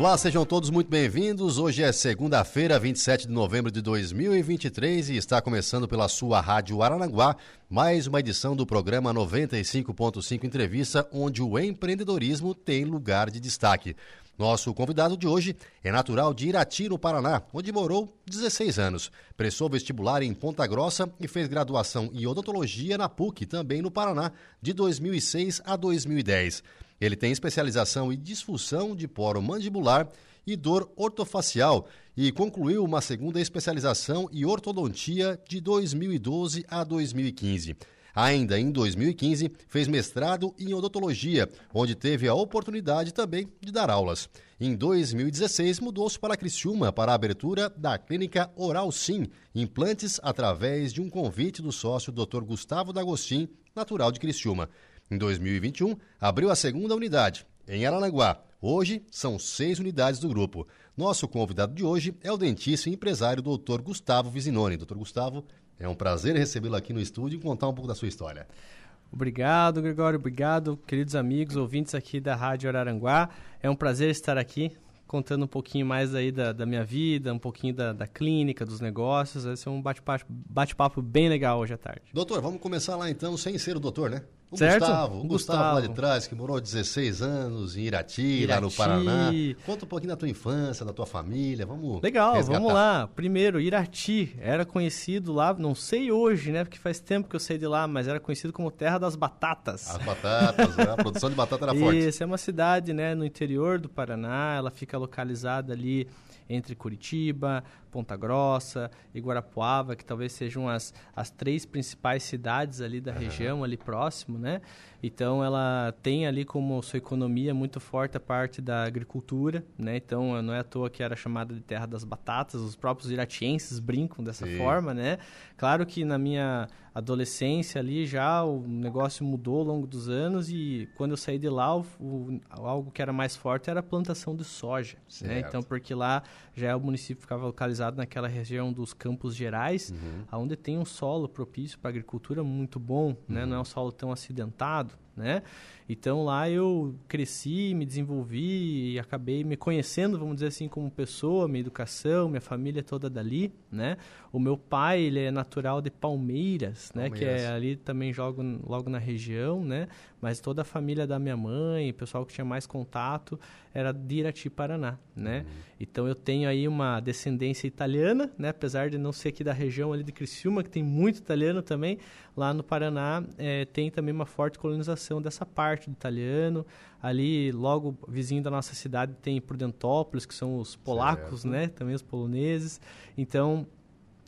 Olá, sejam todos muito bem-vindos. Hoje é segunda-feira, 27 de novembro de 2023 e está começando pela sua Rádio Aranaguá mais uma edição do programa 95.5 Entrevista, onde o empreendedorismo tem lugar de destaque. Nosso convidado de hoje é natural de Irati, no Paraná, onde morou 16 anos. Prestou vestibular em Ponta Grossa e fez graduação em odontologia na PUC, também no Paraná, de 2006 a 2010. Ele tem especialização em disfunção de poro mandibular e dor ortofacial e concluiu uma segunda especialização em ortodontia de 2012 a 2015. Ainda em 2015, fez mestrado em odontologia, onde teve a oportunidade também de dar aulas. Em 2016, mudou-se para Criciúma para a abertura da clínica Oral Sim, implantes através de um convite do sócio Dr. Gustavo D'Agostin, natural de Criciúma. Em 2021, abriu a segunda unidade, em Aranaguá. Hoje, são seis unidades do grupo. Nosso convidado de hoje é o dentista e empresário Dr. Gustavo Vizinoni. Dr. Gustavo, é um prazer recebê-lo aqui no estúdio e contar um pouco da sua história. Obrigado, Gregório. Obrigado, queridos amigos, ouvintes aqui da Rádio Araranguá. É um prazer estar aqui contando um pouquinho mais aí da, da minha vida, um pouquinho da, da clínica, dos negócios. Vai ser um bate-papo bate bem legal hoje à tarde. Doutor, vamos começar lá então, sem ser o doutor, né? O certo? Gustavo, o Gustavo. Gustavo lá de trás, que morou 16 anos em Irati, Irati, lá no Paraná. Conta um pouquinho da tua infância, da tua família, vamos Legal, resgatar. vamos lá. Primeiro, Irati era conhecido lá, não sei hoje, né, porque faz tempo que eu saí de lá, mas era conhecido como Terra das Batatas. As batatas, né? a produção de batata era forte. Isso, é uma cidade, né, no interior do Paraná, ela fica localizada ali entre Curitiba, Ponta Grossa e Guarapuava, que talvez sejam as, as três principais cidades ali da uhum. região, ali próximo, né? Então ela tem ali como sua economia muito forte a parte da agricultura, né? Então não é à toa que era chamada de terra das batatas, os próprios iratienses brincam dessa Sim. forma, né? Claro que na minha adolescência ali já o negócio mudou ao longo dos anos e quando eu saí de lá o, o, algo que era mais forte era a plantação de soja, né? Então porque lá já é o município ficava localizado naquela região dos Campos Gerais, uhum. onde tem um solo propício para agricultura muito bom, né? Não é um solo tão acidentado, né? Então lá eu cresci, me desenvolvi e acabei me conhecendo, vamos dizer assim, como pessoa, minha educação, minha família toda dali, né? O meu pai, ele é natural de Palmeiras, né? Que é ali também jogo logo na região, né? Mas toda a família da minha mãe, o pessoal que tinha mais contato, era de Irati, Paraná, né? Uhum. Então eu tenho aí uma descendência italiana, né? Apesar de não ser aqui da região ali de Criciúma, que tem muito italiano também, lá no Paraná é, tem também uma forte colonização dessa parte do italiano. Ali, logo vizinho da nossa cidade, tem Prudentópolis, que são os polacos, certo. né? Também os poloneses. Então,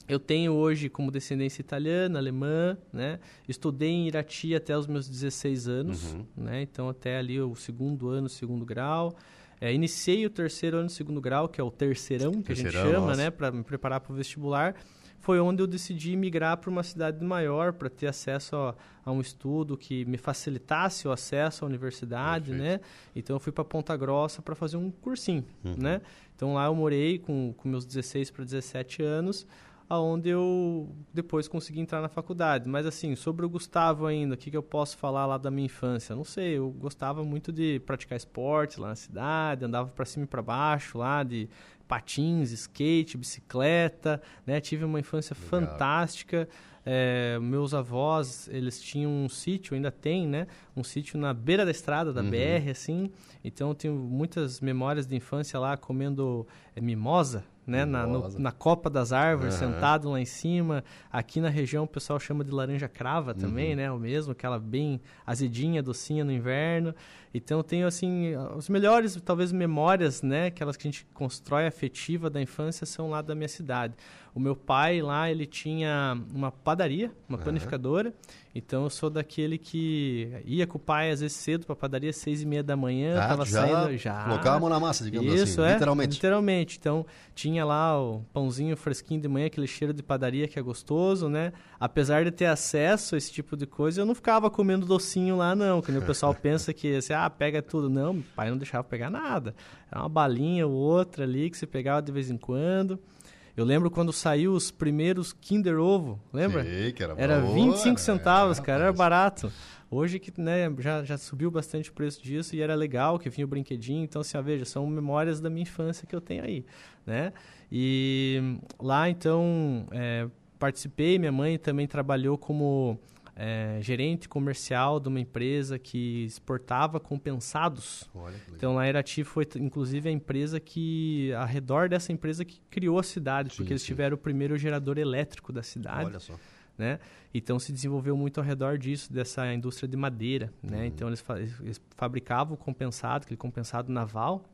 eu tenho hoje como descendência italiana, alemã, né? Estudei em Irati até os meus 16 anos, uhum. né? Então, até ali o segundo ano, segundo grau. É, iniciei o terceiro ano, segundo grau, que é o terceirão, que terceirão, a gente chama, nossa. né? Para me preparar para o vestibular foi onde eu decidi migrar para uma cidade maior para ter acesso a, a, um estudo que me facilitasse o acesso à universidade, Perfeito. né? Então eu fui para Ponta Grossa para fazer um cursinho, uhum. né? Então lá eu morei com, com meus 16 para 17 anos, aonde eu depois consegui entrar na faculdade. Mas assim, sobre o Gustavo ainda, o que, que eu posso falar lá da minha infância? Não sei, eu gostava muito de praticar esportes lá na cidade, andava para cima e para baixo lá de patins, skate, bicicleta, né? Tive uma infância Legal. fantástica. É, meus avós, eles tinham um sítio, ainda tem, né? Um sítio na beira da estrada da uhum. BR, assim. Então, eu tenho muitas memórias de infância lá comendo é, mimosa, né? Na, no, na copa das árvores, uhum. sentado lá em cima. Aqui na região o pessoal chama de laranja crava também, uhum. né? O mesmo, aquela bem azedinha, docinha no inverno. Então tenho assim, as melhores, talvez, memórias, né? Aquelas que a gente constrói afetiva da infância são lá da minha cidade. O meu pai lá, ele tinha uma padaria, uma uhum. panificadora. Então eu sou daquele que ia com o pai às vezes cedo para padaria, seis e meia da manhã, ah, tava já saindo já. Colocar a mão na massa, digamos Isso, assim, é, literalmente. Literalmente. Então tinha lá o pãozinho fresquinho de manhã, aquele cheiro de padaria que é gostoso, né? Apesar de ter acesso a esse tipo de coisa, eu não ficava comendo docinho lá não, que o pessoal pensa que assim, ah, pega tudo. Não, meu pai não deixava pegar nada. Era uma balinha ou outra ali que você pegava de vez em quando. Eu lembro quando saiu os primeiros Kinder Ovo, lembra? Sim, que era Era boa, 25 centavos, é, cara, era barato. Hoje que né, já, já subiu bastante o preço disso e era legal que vinha o brinquedinho. Então, assim, ó, veja, são memórias da minha infância que eu tenho aí, né? E lá, então, é, participei. Minha mãe também trabalhou como é, gerente comercial de uma empresa que exportava compensados. então, a Irati foi, inclusive, a empresa que, ao redor dessa empresa, que criou a cidade, sim, porque eles tiveram o primeiro gerador elétrico da cidade. Olha só. Né? Então, se desenvolveu muito ao redor disso, dessa indústria de madeira. Né? Uhum. Então, eles, fa eles fabricavam o compensado, aquele compensado naval,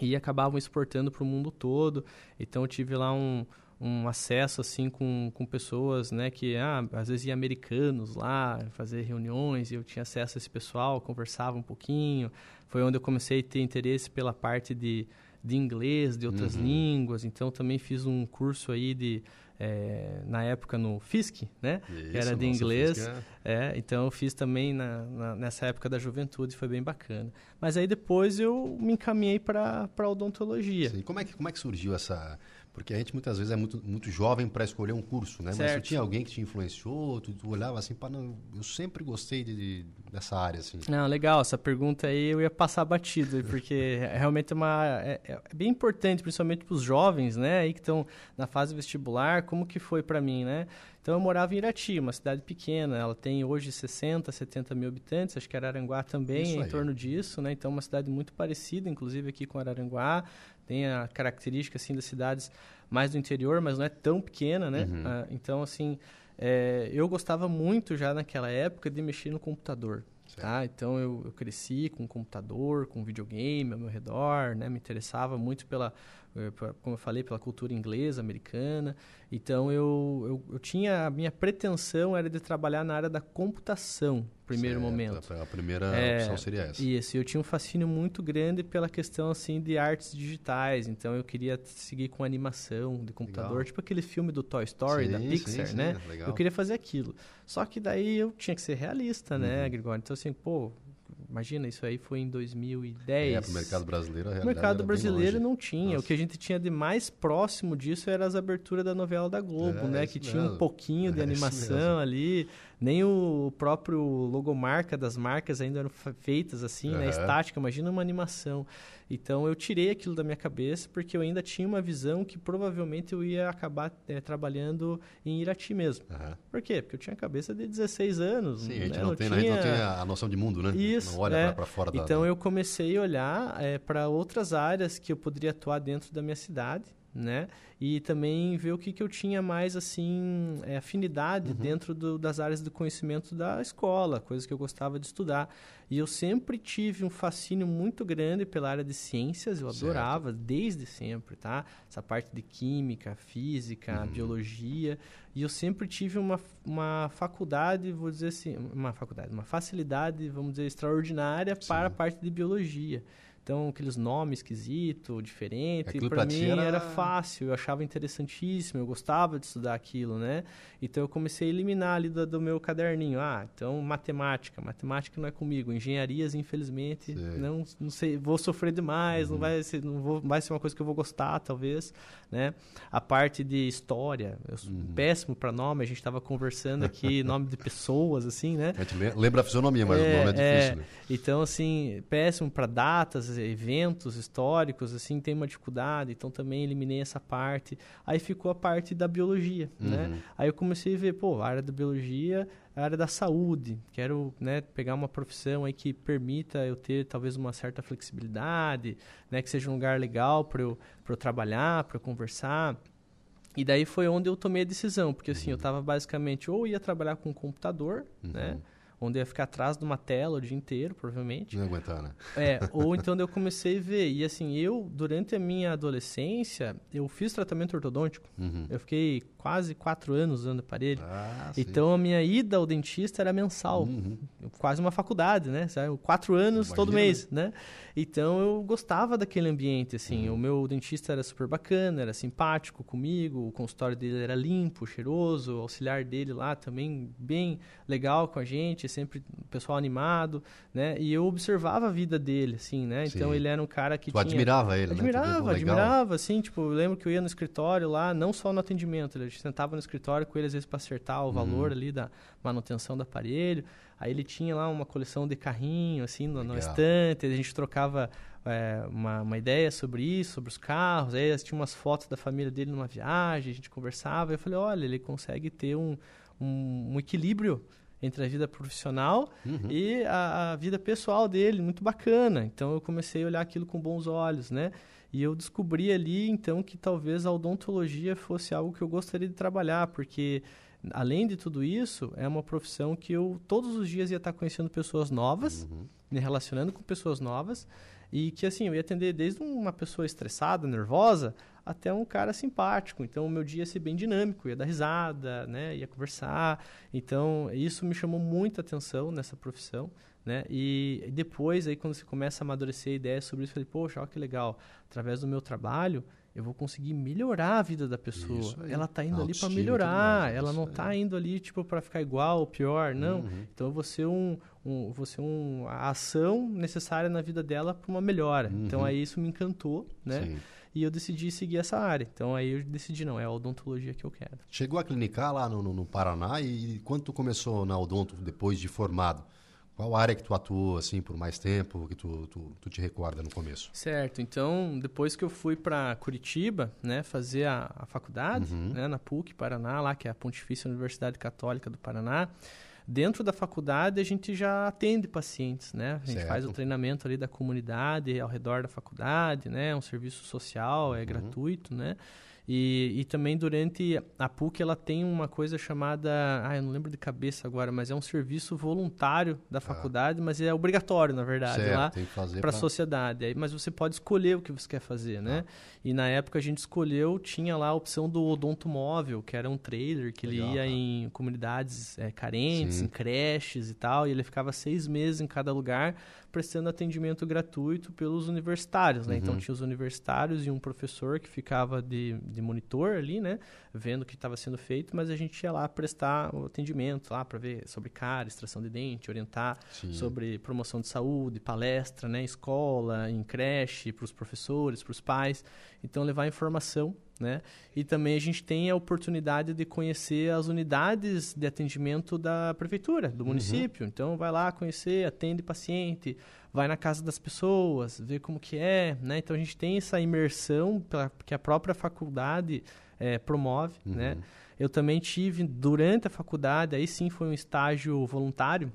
e acabavam exportando para o mundo todo. Então, eu tive lá um um acesso assim com, com pessoas, né, que ah, às vezes ia americanos lá fazer reuniões e eu tinha acesso a esse pessoal, conversava um pouquinho. Foi onde eu comecei a ter interesse pela parte de, de inglês, de outras uhum. línguas. Então também fiz um curso aí de é, na época no FISC, né? Isso, que era de inglês. É. é. então eu fiz também na, na, nessa época da juventude, foi bem bacana. Mas aí depois eu me encaminhei para a odontologia. Sim. Como é que como é que surgiu essa porque a gente muitas vezes é muito, muito jovem para escolher um curso, né? Certo. Mas tu tinha alguém que te influenciou, tu, tu olhava assim, pá, não, eu sempre gostei de, de, dessa área, assim. Não, legal, essa pergunta aí eu ia passar batido, porque realmente é uma é, é bem importante, principalmente para os jovens, né, aí que estão na fase vestibular, como que foi para mim, né? Então eu morava em Irati, uma cidade pequena, ela tem hoje 60, 70 mil habitantes, acho que Araranguá também é em torno disso, né? Então uma cidade muito parecida, inclusive aqui com Araranguá, tem a característica assim das cidades mais do interior, mas não é tão pequena, né? Uhum. Ah, então assim, é, eu gostava muito já naquela época de mexer no computador. Tá? Então eu, eu, cresci com computador, com videogame ao meu redor, né? Me interessava muito pela, eh, como eu falei, pela cultura inglesa, americana. Então eu, eu, eu, tinha a minha pretensão era de trabalhar na área da computação, primeiro certo, momento. A primeira é, opção seria essa. Isso. Eu tinha um fascínio muito grande pela questão assim de artes digitais. Então eu queria seguir com animação de computador, legal. tipo aquele filme do Toy Story sim, da Pixar, sim, né? Sim, eu queria fazer aquilo. Só que daí eu tinha que ser realista, né, uhum. né, Gregório? Então assim, pô, Imagina, isso aí foi em 2010. É, para o mercado brasileiro, a O mercado brasileiro não tinha. Nossa. O que a gente tinha de mais próximo disso era as aberturas da novela da Globo, é, né? Que mesmo. tinha um pouquinho de é animação ali. Nem o próprio logomarca das marcas ainda eram feitas assim, uhum. né? Estática. Imagina uma animação. Então eu tirei aquilo da minha cabeça porque eu ainda tinha uma visão que provavelmente eu ia acabar é, trabalhando em Irati mesmo. Uhum. Por quê? Porque eu tinha a cabeça de 16 anos. Sim, né? a gente não, tem, tinha... a gente não tem a noção de mundo, né? Isso. Não olha é. para fora da. Então eu comecei a olhar é, para outras áreas que eu poderia atuar dentro da minha cidade né? E também ver o que, que eu tinha mais, assim, é, afinidade uhum. dentro do, das áreas do conhecimento da escola, coisas que eu gostava de estudar. E eu sempre tive um fascínio muito grande pela área de ciências, eu certo. adorava desde sempre, tá? Essa parte de química, física, uhum. biologia. E eu sempre tive uma, uma faculdade, vou dizer assim, uma faculdade, uma facilidade, vamos dizer, extraordinária Sim. para a parte de biologia. Então, aqueles nomes esquisitos, diferentes, para mim era... era... fácil, eu achava interessantíssimo, eu gostava de estudar aquilo, né? Então, eu comecei a eliminar ali do, do meu caderninho. Ah, então, matemática. Matemática não é comigo. Engenharias, infelizmente, não, não sei, vou sofrer demais, uhum. não, vai ser, não vou, vai ser uma coisa que eu vou gostar, talvez, né? A parte de história, eu sou uhum. péssimo para nome, a gente estava conversando aqui, nome de pessoas, assim, né? Gente lembra a fisionomia, mas é, o nome é difícil, é, né? Então, assim, péssimo para datas, eventos históricos, assim, tem uma dificuldade, então também eliminei essa parte. Aí ficou a parte da biologia, né? uhum. né? Aí eu comecei a ver, pô, a área da biologia, a área da saúde. Quero, né, pegar uma profissão aí que permita eu ter talvez uma certa flexibilidade, né, que seja um lugar legal para eu, eu trabalhar, para eu conversar. E daí foi onde eu tomei a decisão, porque assim, uhum. eu estava basicamente ou ia trabalhar com computador, né? uhum. né? Onde eu ia ficar atrás de uma tela o dia inteiro, provavelmente. Não aguentar, né? É, ou então eu comecei a ver. E assim, eu, durante a minha adolescência, eu fiz tratamento ortodôntico. Uhum. Eu fiquei quase quatro anos usando aparelho. Ah, sim. Então a minha ida ao dentista era mensal, Uhum. quase uma faculdade, né? Sabe? Quatro anos todo Imagina, mês, né? Então eu gostava daquele ambiente, assim. Uhum. O meu dentista era super bacana, era simpático comigo, o consultório dele era limpo, cheiroso, o auxiliar dele lá também bem legal com a gente, sempre o pessoal animado, né? E eu observava a vida dele, assim, né? Então Sim. ele era um cara que Tu tinha... admirava ele, né? Admirava, legal. admirava, assim, tipo, eu lembro que eu ia no escritório lá, não só no atendimento, a gente sentava no escritório com ele às vezes para acertar Uhum. o valor ali da manutenção do aparelho. Aí ele tinha lá uma coleção de carrinho, assim, no, no estante, a gente trocava é, uma, uma ideia sobre isso, sobre os carros, aí tinha umas fotos da família dele numa viagem, a gente conversava, eu falei, olha, ele consegue ter um, um, um equilíbrio entre a vida profissional Uhum. e a, a vida pessoal dele, muito bacana. Então eu comecei a olhar aquilo com bons olhos, né? E eu descobri ali, então, que talvez a odontologia fosse algo que eu gostaria de trabalhar, porque além de tudo isso, é uma profissão que eu todos os dias ia estar conhecendo pessoas novas, Uhum. me relacionando com pessoas novas, e que assim, eu ia atender desde uma pessoa estressada, nervosa, até um cara simpático. Então o meu dia ia ser bem dinâmico, ia dar risada, né, ia conversar. Então isso me chamou muita atenção nessa profissão, né? E depois aí quando você começa a amadurecer a ideia sobre isso, eu falei, poxa, olha que legal, através do meu trabalho eu vou conseguir melhorar a vida da pessoa. Ela tá indo ali para melhorar, mais, ela não aí. tá indo ali tipo para ficar igual ou pior, não. Uhum. Então eu vou ser um, um vou ser um a ação necessária na vida dela para uma melhora. Então Uhum. aí isso me encantou, né? Sim. E eu decidi seguir essa área. Então aí eu decidi não, é a odontologia que eu quero. Chegou a clinicar lá no, no- no Paraná e quando tu começou na Odonto depois de formado? Qual área que tu atuou assim por mais tempo que tu, tu, tu te recorda no começo? Certo. Então, depois que eu fui para Curitiba, né, fazer a, a faculdade, Uhum. né, na PUC Paraná, lá que é a Pontifícia Universidade Católica do Paraná, dentro da faculdade a gente já atende pacientes, né? A gente Certo. faz o treinamento ali da comunidade ao redor da faculdade, né? É um serviço social, Uhum. é gratuito, né? E, e também durante a PUC ela tem uma coisa chamada, ah, eu não lembro de cabeça agora, mas é um serviço voluntário da faculdade, mas é obrigatório na verdade certo, lá para a sociedade. Aí, mas você pode escolher o que você quer fazer, né? E na época a gente escolheu, tinha lá a opção do odonto móvel, que era um trailer que Legal, ele ia tá. em comunidades é, carentes, Sim. em creches e tal, e ele ficava seis meses em cada lugar prestando atendimento gratuito pelos universitários, né? Então Uhum. tinha os universitários e um professor que ficava de, de monitor ali, né? Vendo o que estava sendo feito, mas a gente ia lá prestar o atendimento lá para ver sobre cara, extração de dente, orientar Sim. sobre promoção de saúde, palestra, né, escola, em creche, para os professores, para os pais. Então, levar informação, né? E também a gente tem a oportunidade de conhecer as unidades de atendimento da prefeitura, do município. Então, vai lá conhecer, atende paciente, vai na casa das pessoas, vê como que é, né? Então, a gente tem essa imersão pela- que a própria faculdade eh, promove, né? Uhum. Eu também tive, durante a faculdade, aí sim foi um estágio voluntário,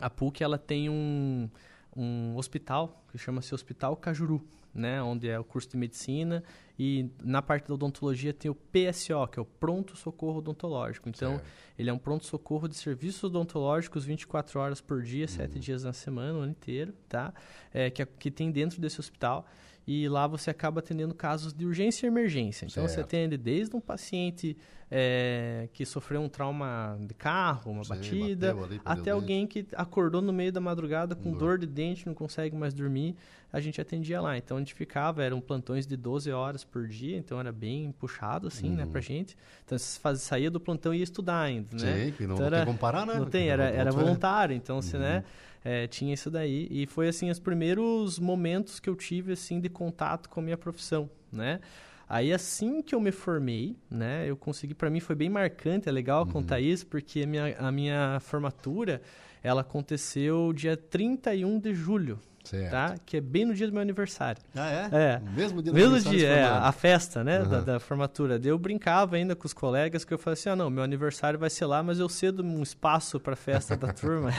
a PUC ela tem um, um hospital que chama-se Hospital Cajuru, né, onde é o curso de medicina e na parte da odontologia tem o PSO, que é o pronto socorro odontológico. Então, Certo. ele é um pronto socorro de serviços odontológicos 24 horas por dia, 7 dias na semana, o ano inteiro, tá? É, que, é- que tem dentro desse hospital. E lá você acaba atendendo casos de urgência e emergência. Então, você Certo. atende desde um paciente é, que sofreu um trauma de carro, uma Sim, batida, ali, até o dente. alguém que acordou no meio da madrugada com Dor. dor de dente, não consegue mais dormir, a gente atendia lá. Então a gente ficava, eram plantões de 12 horas por dia, então era bem puxado assim, né, Uhum. pra gente. Então você faz, saía do plantão e ia estudar ainda, né? Sim, que não, Então não era- tem como parar, né? Não tem, era, era Odonto é- voluntário, então você, Uhum. né, é, tinha isso daí. E foi, assim, os primeiros momentos que eu tive, assim, de contato com a minha profissão, né? Aí, assim que eu me formei, né, eu consegui, para mim foi bem marcante, é legal Uhum. contar isso, porque a minha, a minha formatura, ela aconteceu dia 31 de julho, Certo. tá? Que é bem no dia do meu aniversário. Ah, é? É. No mesmo dia do Mesmo dia, é, a festa, né, da, Aham. da formatura. Eu brincava ainda com os colegas que eu falei assim, ah, não, meu aniversário vai ser lá, mas eu cedo um espaço para festa da turma.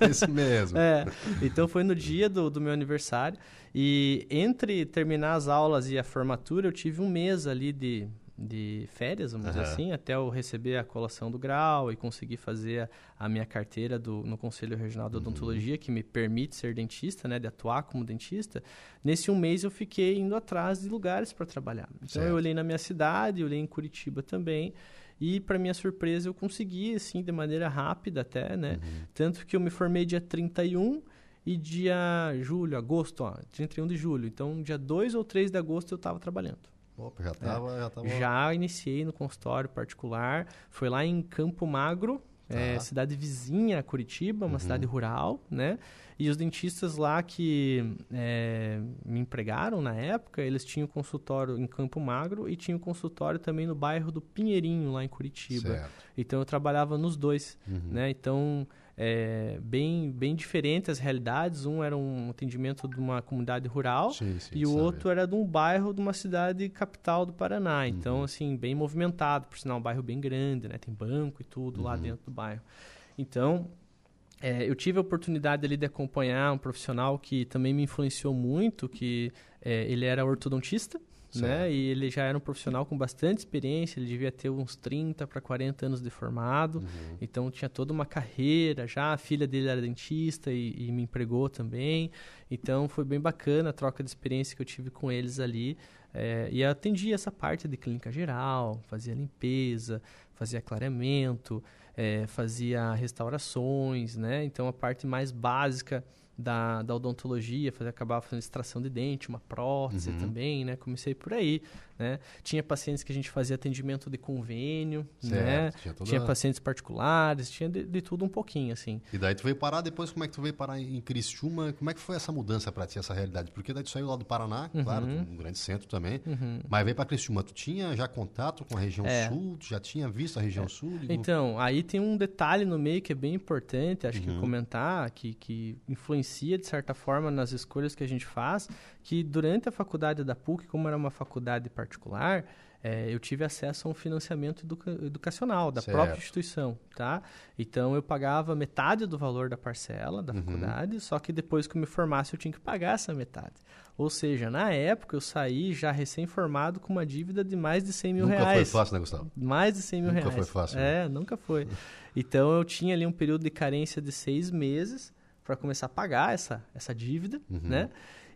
É isso mesmo. É, então foi no dia do, do meu aniversário. E entre terminar as aulas e a formatura, eu tive um mês ali de, de férias, vamos uhum. dizer assim, até eu receber a colação do grau e conseguir fazer a, a minha carteira do, no Conselho Regional de uhum. Odontologia, uhum. que me permite ser dentista, né, de atuar como dentista. Nesse um mês eu fiquei indo atrás de lugares para trabalhar. Então certo. eu olhei na minha cidade, olhei em Curitiba também. E, para minha surpresa, eu consegui, assim, de maneira rápida até, né? Uhum. Tanto que eu me formei dia 31 e dia julho, agosto, ó, 31 de julho. Então, dia 2 ou 3 de agosto eu estava trabalhando. Opa, já estava... É. Já, tava... já iniciei no consultório particular. Foi lá em Campo Magro, é, tá. cidade vizinha a Curitiba, uma uhum. cidade rural, né? E os dentistas lá que é, me empregaram na época, eles tinham consultório em Campo Magro e tinham consultório também no bairro do Pinheirinho, lá em Curitiba. Certo. Então eu trabalhava nos dois, uhum. né? Então é, bem, bem diferentes as realidades. Um era um atendimento de uma comunidade rural sim, sim, e o sabe. outro era de um bairro de uma cidade capital do Paraná. Então, uhum. assim, bem movimentado, por sinal, um bairro bem grande, né? Tem banco e tudo uhum. lá dentro do bairro. Então, é, eu tive a oportunidade ali de acompanhar um profissional que também me influenciou muito, que é, ele era ortodontista, né? E ele já era um profissional com bastante experiência, ele devia ter uns 30 para 40 anos de formado, uhum. então tinha toda uma carreira já, a filha dele era dentista e, e, me empregou também, então foi bem bacana a troca de experiência que eu tive com eles ali, é, e eu atendia essa parte de clínica geral, fazia limpeza, fazia clareamento, é, fazia restaurações, né? Então a parte mais básica da, da odontologia, fazer, acabava fazendo extração de dente, uma prótese uhum. também, né? Comecei por aí, né? Tinha pacientes que a gente fazia atendimento de convênio, certo, né? Tinha, toda... tinha, pacientes particulares, tinha de, de, tudo um pouquinho, assim. E daí tu veio parar, depois como é que tu veio parar em Criciúma? Como é que foi essa mudança para ti, essa realidade? Porque daí tu saiu lá do Paraná, uhum. claro, um grande centro também, uhum. mas veio para Criciúma. Tu tinha já contato com a região é. sul? Tu já tinha visto a região é. sul? Então, aí tem um detalhe no meio que é bem importante, acho que uhum. comentar, que, que influencia de certa forma nas escolhas que a gente faz, que durante a faculdade da PUC, como era uma faculdade particular, é, eu tive acesso a um financiamento educa educacional da certo. própria instituição, tá? Então eu pagava metade do valor da parcela da uhum. faculdade, só que depois que eu me formasse eu tinha que pagar essa metade. Ou seja, na época eu saí já recém-formado com uma dívida de mais de 100 mil nunca reais. Nunca foi fácil, né, Gustavo? Mais de 100 mil nunca reais. Nunca foi fácil. É, né? nunca foi. Então eu tinha ali um período de carência de seis meses para começar a pagar essa, essa dívida, uhum. né?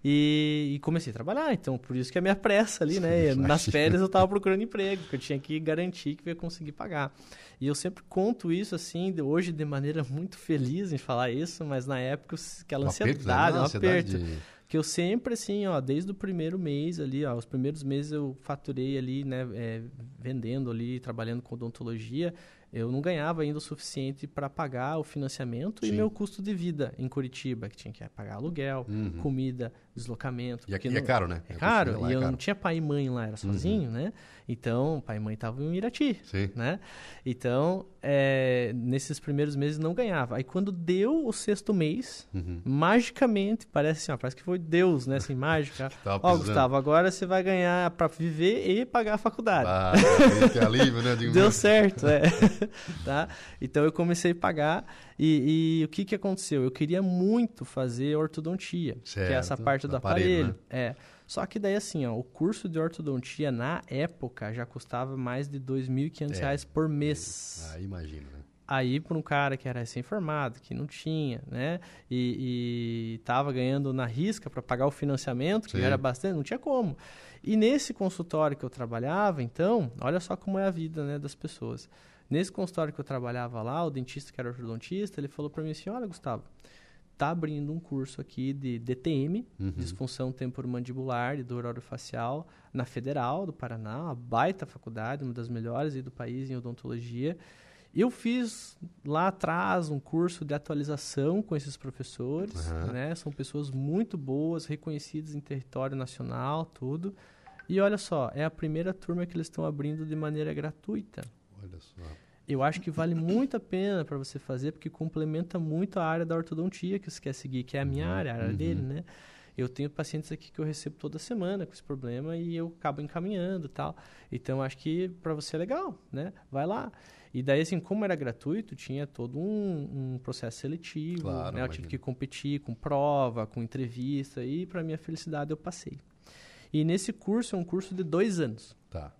E, e, comecei a trabalhar, então por isso que a minha pressa ali, né? Nas férias eu estava procurando emprego, que eu tinha que garantir que eu ia conseguir pagar. E eu sempre conto isso assim, de, hoje de maneira muito feliz em falar isso, mas na época aquela ansiedade, um aperto. De... Que eu sempre, assim, ó, desde o primeiro mês ali, ó, os primeiros meses eu faturei ali, né, é, vendendo ali, trabalhando com odontologia, eu não ganhava ainda o suficiente para pagar o financiamento Sim. e meu custo de vida em Curitiba, que tinha que pagar aluguel, uhum. comida, deslocamento. E aqui é não... é caro, né? É caro, e é eu não tinha pai e mãe lá, era sozinho, uhum. né? Então, pai e mãe estavam em Irati, Sim. né? Então, é, nesses primeiros meses não ganhava. Aí quando deu o sexto mês, uhum. magicamente, parece assim, ó, parece que foi Deus, né? Assim, mágica. ó, Gustavo, agora você vai ganhar para viver e pagar a faculdade. Ah, que alívio, né? deu certo, é. tá? Então eu comecei a pagar e, e, o que, que aconteceu? Eu queria muito fazer ortodontia, certo, que é essa parte do aparelho. aparelho né? É. Só que daí, assim, ó, o curso de ortodontia na época já custava mais de R$ 2.500 é, por mês. Ah, imagino, né? Aí, para um cara que era recém-formado, que não tinha, né? E, estava ganhando na risca para pagar o financiamento, que era bastante, não tinha como. E nesse consultório que eu trabalhava, então, olha só como é a vida né, das pessoas. Nesse consultório que eu trabalhava lá, o dentista que era ortodontista, ele falou para mim assim, olha, Gustavo, tá abrindo um curso aqui de DTM, uhum. disfunção temporomandibular e dor orofacial, na Federal do Paraná, uma baita faculdade, uma das melhores do país em odontologia. Eu fiz lá atrás um curso de atualização com esses professores, uhum. né? São pessoas muito boas, reconhecidas em território nacional, tudo. E olha só, é a primeira turma que eles estão abrindo de maneira gratuita. Olha só. Eu acho que vale muito a pena para você fazer, porque complementa muito a área da ortodontia que você quer seguir, que é a minha área, a área uhum. dele, né? Eu tenho pacientes aqui que eu recebo toda semana com esse problema e eu acabo encaminhando tal. Então, acho que para você é legal, né? Vai lá. E daí, assim, como era gratuito, tinha todo um, um processo seletivo, claro, né? Eu tive que competir com prova, com entrevista e, para minha felicidade, eu passei. E nesse curso, é um curso de dois anos. Tá.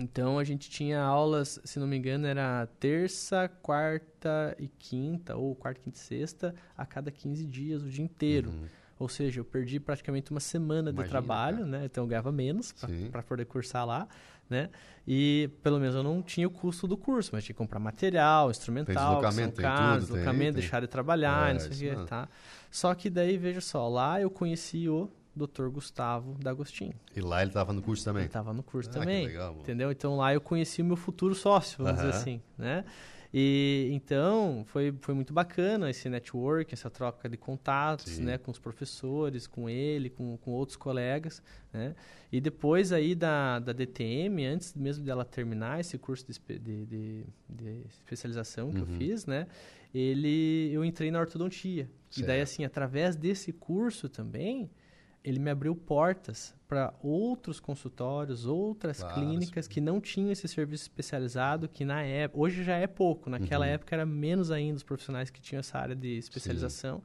Então a gente tinha aulas, se não me engano, era terça, quarta e quinta, ou quarta, quinta e sexta, a cada 15 dias, o dia inteiro. Uhum. Ou seja, eu perdi praticamente uma semana Imagina, de trabalho, cara. né? Então eu ganhava menos para poder cursar lá, né? E pelo menos eu não tinha o custo do curso, mas tinha que comprar material, instrumental, deslocamento, que tem tudo, deslocamento, tem. deixar de trabalhar, É, não sei o mesmo. tá? Só que daí, veja só, lá eu conheci o Dr. Gustavo D'Agostinho. E lá ele estava no curso também. Ele estava no curso Ah, também. legal, entendeu? Então lá eu conheci o meu futuro sócio, vamos dizer assim, né? E então foi, foi muito bacana esse network, essa troca de contatos, Sim. né, com os professores, com ele, com, com outros colegas, né? E depois aí da, da DTM, antes mesmo dela terminar esse curso de, de, de- de especialização que eu Uhum. fiz, né? Ele, eu entrei na ortodontia. E daí Certo. assim, através desse curso também, ele me abriu portas para outros consultórios, outras Claro, clínicas que não tinham esse serviço especializado, que na época, hoje já é pouco, naquela Uhum. época era menos ainda os profissionais que tinham essa área de especialização.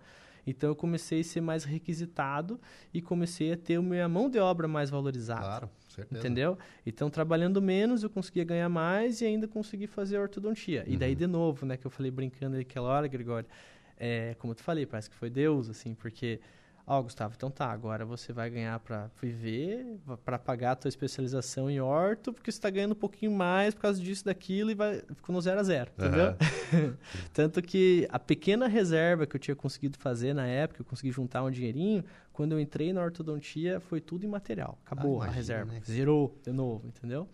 Então eu comecei a ser mais requisitado e comecei a ter a minha mão de obra mais valorizada. Claro, certeza. Entendeu? Então, trabalhando menos, eu conseguia ganhar mais e ainda consegui fazer a ortodontia. E daí, Uhum. de novo, né, que eu falei brincando naquela hora, Gregório, é, como eu te falei, parece que foi Deus, assim, porque, ó, Gustavo, então tá, agora você vai ganhar para viver, para pagar a tua especialização em orto, porque você tá ganhando um pouquinho mais por causa disso, daquilo, e vai, ficou no zero a zero, entendeu? Tanto que a pequena reserva que eu tinha conseguido fazer na época, eu consegui juntar um dinheirinho, quando eu entrei na ortodontia, foi tudo em material. Acabou Ah, a imagina, reserva. né? Zerou de novo, entendeu?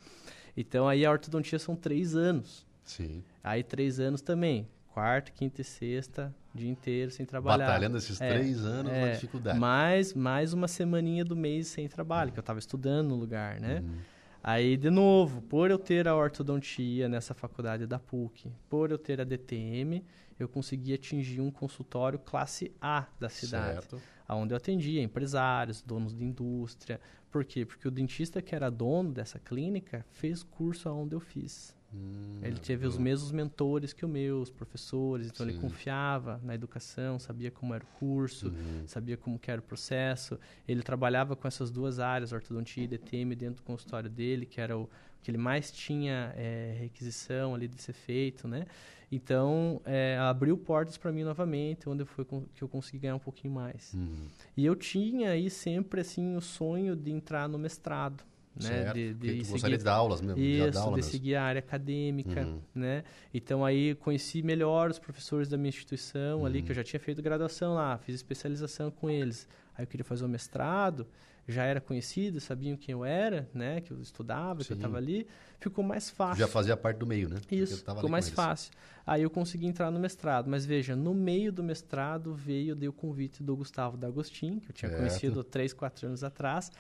Então aí a ortodontia são três anos. Sim. Aí três anos também. Quarta, quinta e sexta, dia inteiro sem trabalhar. Batalhando esses É, três anos é, na dificuldade. Mais, mais uma semaninha do mês sem trabalho, que eu estava estudando no lugar, né? Uhum. Aí, de novo, por eu ter a ortodontia nessa faculdade da PUC, por eu ter a DTM, eu consegui atingir um consultório classe A da cidade Certo. onde eu atendia empresários, donos de indústria. Por quê? Porque o dentista que era dono dessa clínica fez curso aonde eu fiz. Hum, Ele teve os mesmos mentores que os meus, professores, então ele Sim. confiava na educação, sabia como era o curso, Uhum. sabia como era o processo. Ele trabalhava com essas duas áreas, ortodontia e DTM, dentro do consultório dele, que era o que ele mais tinha eh, requisição ali de ser feito, né? Então, eh, abriu portas para mim novamente, onde foi que eu consegui ganhar um pouquinho mais. Uhum. E eu tinha aí sempre assim o sonho de entrar no mestrado, né? De, de tu gostaria de dar aulas mesmo, de isso, aula de mesmo. seguir a área acadêmica, Uhum. né? Então aí conheci melhor os professores da minha instituição ali, Uhum. que eu já tinha feito graduação lá, fiz especialização com eles. Aí eu queria fazer o mestrado, já era conhecido, sabiam quem eu era, né? Que eu estudava, que eu Sim. estava ali. Ficou mais fácil. já fazia parte do meio, né? Isso, ficou ali mais fácil. Aí eu consegui entrar no mestrado. Mas veja, no meio do mestrado veio o convite do Gustavo D'Agostin, que eu tinha Certo. conhecido três, quatro anos atrás,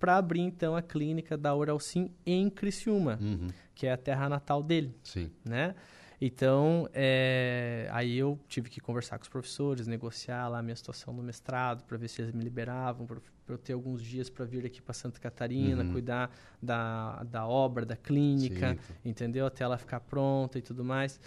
para abrir então a clínica da Oralcim em Criciúma, Uhum. que é a terra natal dele, Sim. né? Então, é, aí eu tive que conversar com os professores, negociar lá a minha situação no mestrado, para ver se eles me liberavam, para eu ter alguns dias para vir aqui para Santa Catarina, Uhum. cuidar da, da obra, da clínica, Sim. entendeu? Até ela ficar pronta e tudo mais.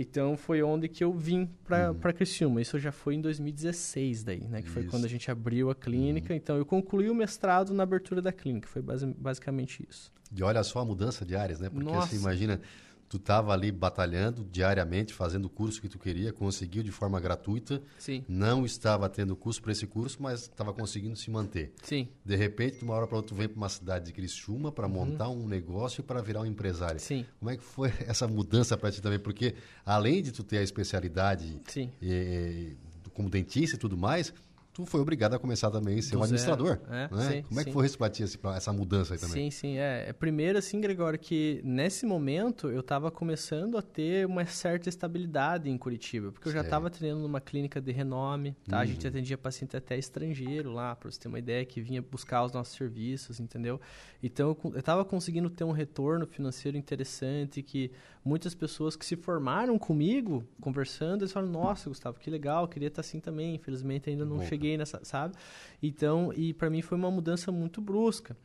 Então foi onde que eu vim para Uhum. para Criciúma. Isso já foi em 2016 daí, né? Que foi Isso. quando a gente abriu a clínica. Então eu concluí o mestrado na abertura da clínica. Foi basi- basicamente isso. E olha só a mudança de áreas, né? Porque Nossa. assim, imagina, tu tava ali batalhando diariamente, fazendo o curso que tu queria, conseguiu de forma gratuita, Sim, não estava tendo custo para esse curso, mas estava conseguindo se manter. sim, De repente, de uma hora para outra, tu vem para uma cidade de Criciúma para montar um negócio e para virar um empresário. Uhum. sim, Como é que foi essa mudança para ti também? Porque além de tu ter a especialidade eh, como dentista e tudo mais, tu foi obrigado a começar também a ser Do um administrador. é, né? sim, Como é que sim. foi isso para ti, essa mudança aí também? Sim, sim. É, É, primeiro, assim, Gregório, que nesse momento eu estava começando a ter uma certa estabilidade em Curitiba, porque eu já estava treinando numa clínica de renome, tá? A gente Uhum. atendia paciente até estrangeiro lá, para você ter uma ideia, que vinha buscar os nossos serviços, entendeu? Então, eu estava conseguindo ter um retorno financeiro interessante, que muitas pessoas que se formaram comigo, conversando, eles falam, nossa, Gustavo, que legal, queria estar assim também, infelizmente ainda não cara. cheguei nessa, sabe? Então, e para mim foi uma mudança muito brusca.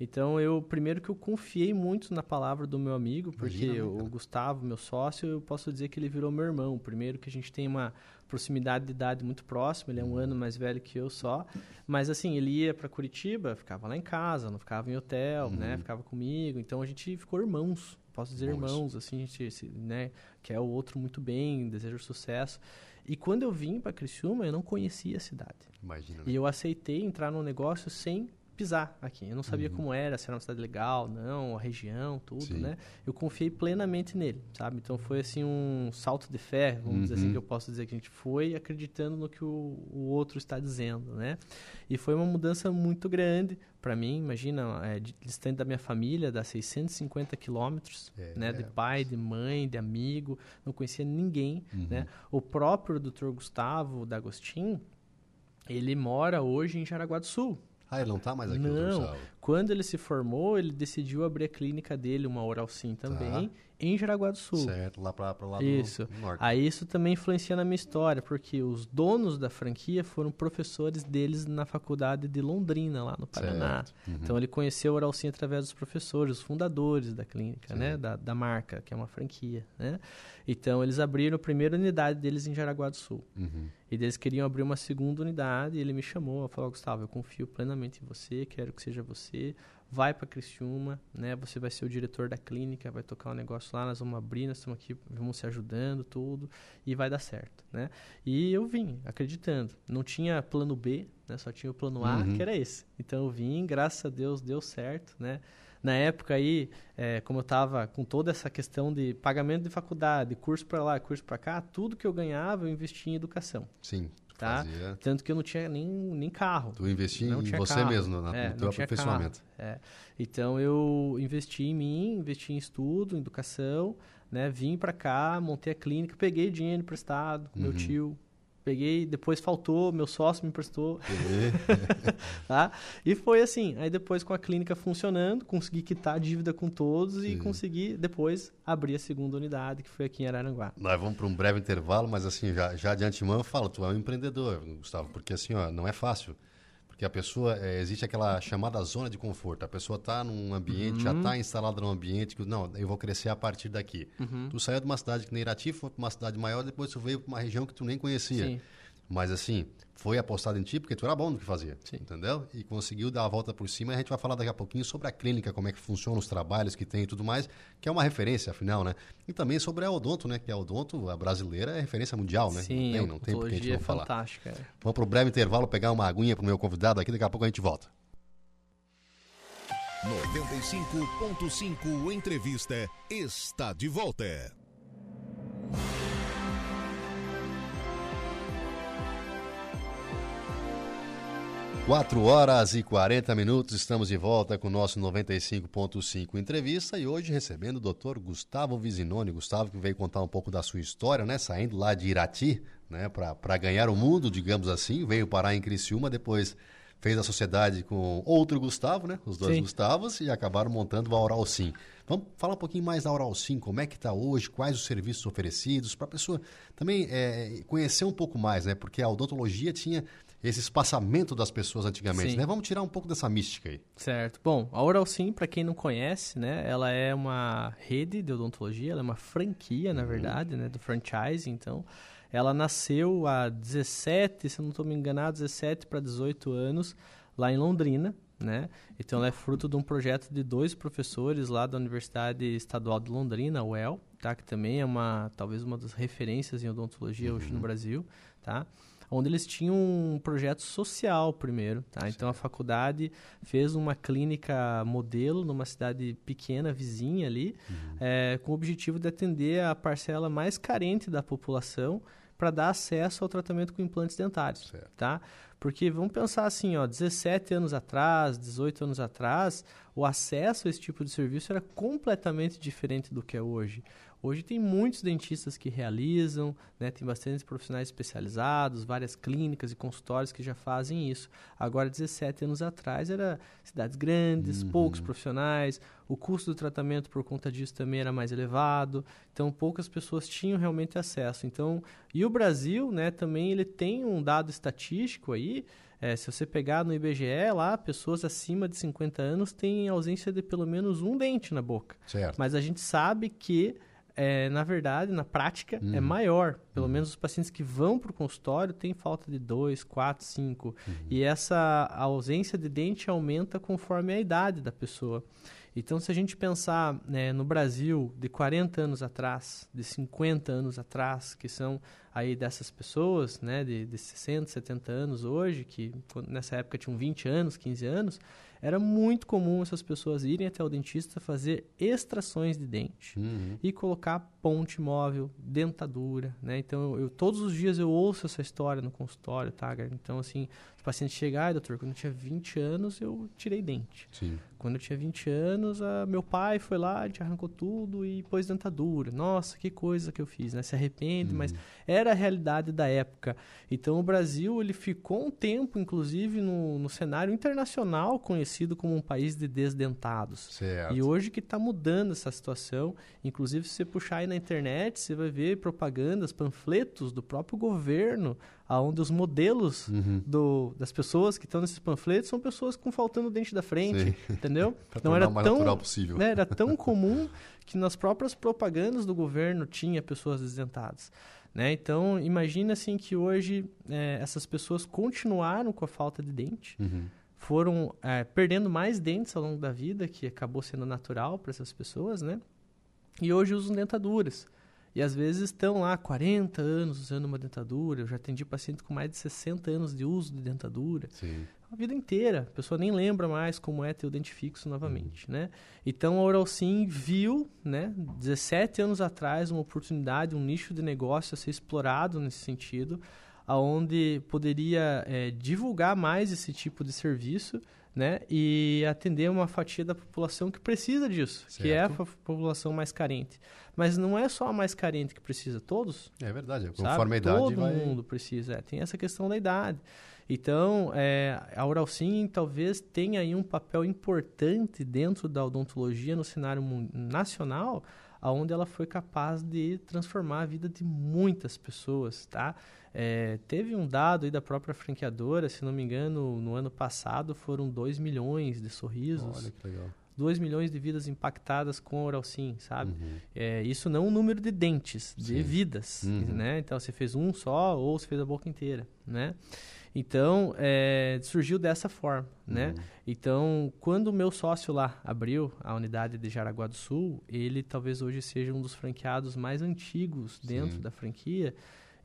Então, eu primeiro que eu confiei muito na palavra do meu amigo, porque Imagina, né, o cara? Gustavo, meu sócio, eu posso dizer que ele virou meu irmão. Primeiro que a gente tem uma proximidade de idade muito próxima, ele é um ano mais velho que eu só. Mas assim, ele ia para Curitiba, ficava lá em casa, não ficava em hotel, né? Ficava comigo. Então a gente ficou irmãos. Posso dizer Irmãos. assim, a gente, né, quer o outro muito bem, deseja sucesso. E quando eu vim para Criciúma, eu não conhecia a cidade. Imagina. né? E eu aceitei entrar no negócio sem pisar aqui. Eu não sabia Uhum. como era, se era uma cidade legal, não, a região, tudo, Sim. né? Eu confiei plenamente nele, sabe? Então foi assim um salto de fé, vamos dizer assim, Uhum. que eu posso dizer que a gente foi acreditando no que o, o outro está dizendo, né? E foi uma mudança muito grande para mim, imagina, é, distante da minha família, dá 650 quilômetros, É, né? De pai, de mãe, de amigo, não conhecia ninguém, Uhum. né? O próprio Dr. Gustavo D'Agostin, ele mora hoje em Jaraguá do Sul. Ah, ele não tá mais aqui, Não. Quando ele se formou, ele decidiu abrir a clínica dele, uma Oral Sim também, em Jaraguá do Sul. Certo, lá para lá do Isso. do norte. Aí isso também influencia na minha história, porque os donos da franquia foram professores deles na faculdade de Londrina, lá no Paraná. Uhum. Então ele conheceu o Oral Sim através dos professores, os fundadores da clínica, né? Da, da marca, que é uma franquia, né? Então eles abriram a primeira unidade deles em Jaraguá do Sul. Uhum. E eles queriam abrir uma segunda unidade e ele me chamou, falou, Gustavo, eu confio plenamente em você, quero que seja você, vai para Criciúma, né? Você vai ser o diretor da clínica, vai tocar um negócio lá, nós vamos abrir, nós estamos aqui, vamos se ajudando, tudo, e vai dar certo, né? E eu vim, acreditando. Não tinha plano B, né? Só tinha o plano A, Uhum. que era esse. Então eu vim, graças a Deus, deu certo, né? Na época aí, é, como eu estava com toda essa questão de pagamento de faculdade, curso para lá, curso para cá, tudo que eu ganhava eu investia em educação. Sim, Tá. fazia... Tanto que eu não tinha nem, nem carro. Tu investia em você carro. mesmo, na, É, no teu aperfeiçoamento. É. Então eu investi em mim, investi em estudo, em educação, né? Vim pra cá, montei a clínica, peguei dinheiro emprestado com meu Uhum. tio. Peguei, depois faltou, meu sócio me emprestou, E- tá? E foi assim. Aí depois com a clínica funcionando, consegui quitar a dívida com todos e Sim. consegui depois abrir a segunda unidade, que foi aqui em Araranguá. Nós vamos para um breve intervalo, mas assim, já, já de antemão eu falo, tu é um empreendedor, Gustavo, porque assim, ó, não é fácil. Porque a pessoa, é, existe aquela chamada zona de conforto. A pessoa está num ambiente, já está instalada num ambiente que, não, eu vou crescer a partir daqui. Tu saiu de uma cidade que nem Irati, foi para uma cidade maior, depois tu veio para uma região que tu nem conhecia. Sim. Mas assim, foi apostado em ti porque tu era bom no que fazia, Sim. entendeu? E conseguiu dar a volta por cima. E a gente vai falar daqui a pouquinho sobre a clínica, como é que funciona os trabalhos que tem e tudo mais, que é uma referência, afinal, né? E também sobre a Odonto, né? Que a Odonto, a brasileira, é referência mundial, né? Sim, não tem, não tem porque a gente não é falar. fantástica. Vamos para o breve intervalo pegar uma aguinha pro meu convidado aqui, daqui a pouco a gente volta. 95.5 Entrevista está de volta. Quatro horas e 40 minutos, estamos de volta com o nosso 95.5 entrevista e hoje recebendo o Dr. Gustavo Vizinoni. Gustavo que veio contar um pouco da sua história, né? Saindo lá de Irati, né? Para ganhar o mundo, digamos assim. Veio parar em Criciúma, depois fez a sociedade com outro Gustavo, né? Os dois Sim. Gustavos e acabaram montando a Oral Sim. Vamos falar um pouquinho mais da Oral Sim, como é que está hoje, quais os serviços oferecidos, para a pessoa também é, conhecer um pouco mais, né? Porque a odontologia tinha esse espaçamento das pessoas antigamente, Sim. né? Vamos tirar um pouco dessa mística aí. Certo. Bom, a Oral Sim, para quem não conhece, né, ela é uma rede de odontologia, ela é uma franquia, na verdade, né, do franchise, então. Ela nasceu há 17, se eu não estou me enganado, 17 para 18 anos, lá em Londrina, né? Então ela é fruto de um projeto de dois professores lá da Universidade Estadual de Londrina, UEL, tá? Que também é uma, talvez uma das referências em odontologia hoje no Brasil, tá? Onde eles tinham um projeto social primeiro, tá? Então a faculdade fez uma clínica modelo numa cidade pequena vizinha ali, eh, com o objetivo de atender a parcela mais carente da população para dar acesso ao tratamento com implantes dentários, Certo. tá? Porque vamos pensar assim, ó, 17 anos atrás, 18 anos atrás, o acesso a esse tipo de serviço era completamente diferente do que é hoje. Hoje tem muitos dentistas que realizam, né? tem bastantes profissionais especializados, várias clínicas e consultórios que já fazem isso. Agora, 17 anos atrás, era cidades grandes, uhum. poucos profissionais, o custo do tratamento por conta disso também era mais elevado, então poucas pessoas tinham realmente acesso. Então, e o Brasil, né, também ele tem um dado estatístico aí, é, se você pegar no IBGE lá, pessoas acima de 50 anos têm ausência de pelo menos um dente na boca. Certo. Mas a gente sabe que é, na verdade, na prática, é uhum. menos. Pelo uhum. menos os pacientes que vão para o consultório têm falta de 2, 4, 5. E essa ausência de dente aumenta conforme a idade da pessoa. Então, se a gente pensar né, no Brasil de 40 anos atrás, de 50 anos atrás, que são aí dessas pessoas, né, de, de 60, 70 anos hoje, que nessa época tinham 20 anos, 15 anos, era muito comum essas pessoas irem até o dentista fazer extrações de dente uhum. e colocar ponte móvel, dentadura, né? Então, eu, eu, todos os dias eu ouço essa história no consultório, tá, Então, assim, os pacientes chegam, ah, doutor, quando eu tinha 20 anos, eu tirei dente. Sim. Quando eu tinha 20 anos, a, meu pai foi lá, gente arrancou tudo e pôs dentadura. Nossa, que coisa que eu fiz, né? Se arrepende, uhum. mas era a realidade da época. Então, o Brasil, ele ficou um tempo, inclusive, no, no cenário internacional conhecido como um país de desdentados. Certo. E hoje que está mudando essa situação, inclusive se você puxar aí na internet, você vai ver propagandas, panfletos do próprio governo, aonde os modelos uhum. do, das pessoas que estão nesses panfletos são pessoas com faltando dente da frente, Sim. entendeu? Não era tão possível. Né, era tão comum que nas próprias propagandas do governo tinha pessoas desdentadas. Né? Então, imagina assim que hoje é, essas pessoas continuaram com a falta de dente, uhum. foram é, perdendo mais dentes ao longo da vida, que acabou sendo natural para essas pessoas, né? E hoje usam dentaduras. E às vezes estão lá 40 anos usando uma dentadura. Eu já atendi paciente com mais de 60 anos de uso de dentadura. Sim. A vida inteira. A pessoa nem lembra mais como é ter o dente fixo novamente, uhum. né? Então a Oralsim viu, né, 17 anos atrás, uma oportunidade, um nicho de negócio a ser explorado nesse sentido, aonde poderia é, divulgar mais esse tipo de serviço né? E atender uma fatia da população que precisa disso, certo. que é a população mais carente. Mas não é só a mais carente que precisa, todos. É verdade, conforme a idade Todo vai... mundo precisa, é, tem essa questão da idade. Então, é, a Uralsim talvez tenha aí um papel importante dentro da odontologia no cenário nacional, aonde ela foi capaz de transformar a vida de muitas pessoas, tá? É, teve um dado aí da própria franqueadora, se não me engano, no ano passado foram 2 milhões de sorrisos. Olha que legal. 2 milhões de vidas impactadas com Oral Sim, sabe? Uhum. É, isso não o número de dentes, de Sim. vidas, uhum. né? Então, você fez um só ou você fez a boca inteira, né? Então, é, surgiu dessa forma, né? Uhum. Então, quando o meu sócio lá abriu a unidade de Jaraguá do Sul, ele talvez hoje seja um dos franqueados mais antigos dentro Sim. da franquia.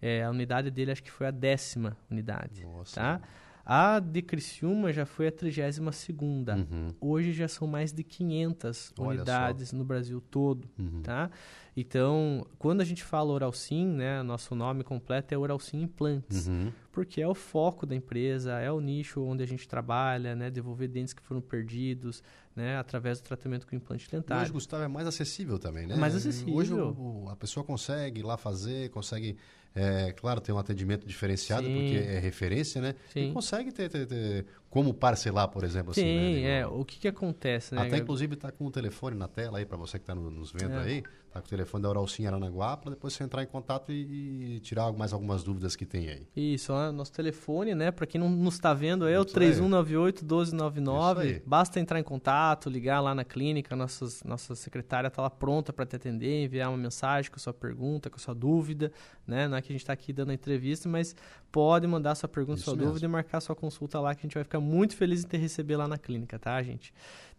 É, a unidade dele acho que foi a décima unidade, Nossa. tá? A de Criciúma já foi a 32 segunda. Uhum. Hoje já são mais de 500 Olha unidades só. no Brasil todo, uhum. tá? Então, quando a gente fala Oralsim, né, nosso nome completo é Oralsim Implantes, uhum. porque é o foco da empresa, é o nicho onde a gente trabalha, né, devolver dentes que foram perdidos, né, através do tratamento com implante dentário. Hoje, Gustavo, é mais acessível também, né? Mais acessível. Hoje o, o, a pessoa consegue ir lá fazer, consegue é, claro, tem um atendimento diferenciado, Sim. porque é referência, né? Sim. E consegue ter, ter, ter, como parcelar, por exemplo. Sim, assim, né? é. O que, que acontece, né? Até, inclusive, está com o telefone na tela aí, para você que está nos vendo é. aí. Está com o telefone da Oralcinha Aranaguá, para depois você entrar em contato e, e, tirar mais algumas dúvidas que tem aí. Isso, ó, nosso telefone, né? Para quem não nos está vendo, é o 3198-1299. Basta entrar em contato, ligar lá na clínica, nossas, nossa secretária está lá pronta para te atender, enviar uma mensagem com a sua pergunta, com a sua dúvida, né? Não é que a gente está aqui dando a entrevista, mas pode mandar sua pergunta, Isso sua mesmo. dúvida e marcar sua consulta lá, que a gente vai ficar muito feliz em te receber lá na clínica, tá, gente?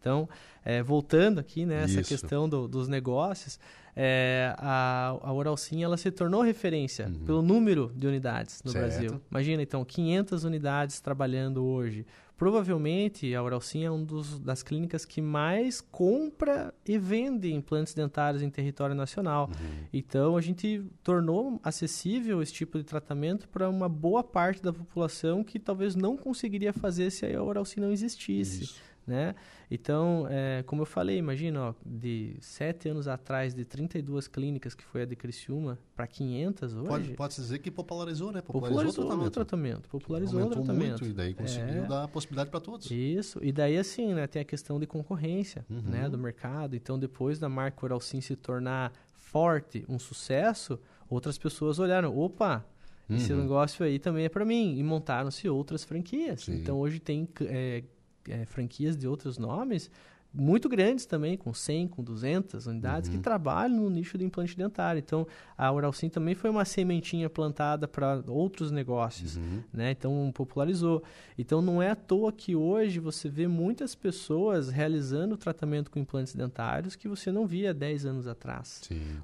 Então, é, voltando aqui, né, essa questão do, dos negócios, é, a, a Oral Sim, ela se tornou referência uhum. pelo número de unidades no certo. Brasil. Imagina, então, 500 unidades trabalhando hoje. Provavelmente a Oralcim é uma das clínicas que mais compra e vende implantes dentários em território nacional. Uhum. Então a gente tornou acessível esse tipo de tratamento para uma boa parte da população que talvez não conseguiria fazer se a Oralcim não existisse. Isso. né? Então, é, como eu falei, imagina, ó, de sete anos atrás, de 32 clínicas, que foi a de Criciúma, para 500 hoje... Pode, pode dizer que popularizou, né? Popularizou, popularizou o tratamento. Popularizou Aumentou o tratamento. muito e daí conseguiu é, dar a possibilidade para todos. Isso, e daí assim, né, tem a questão de concorrência, uhum. né, do mercado. Então, depois da marca Oral Sim se tornar forte, um sucesso, outras pessoas olharam, opa, esse uhum. negócio aí também é para mim. E montaram-se outras franquias. Sim. Então hoje tem é, é, franquias de outros nomes muito grandes também, com 100, com 200 unidades, uhum. que trabalham no nicho do implante dentário. Então, a Oralsim também foi uma sementinha plantada para outros negócios, uhum. né? Então, popularizou. Então, não é à toa que hoje você vê muitas pessoas realizando tratamento com implantes dentários que você não via 10 anos atrás.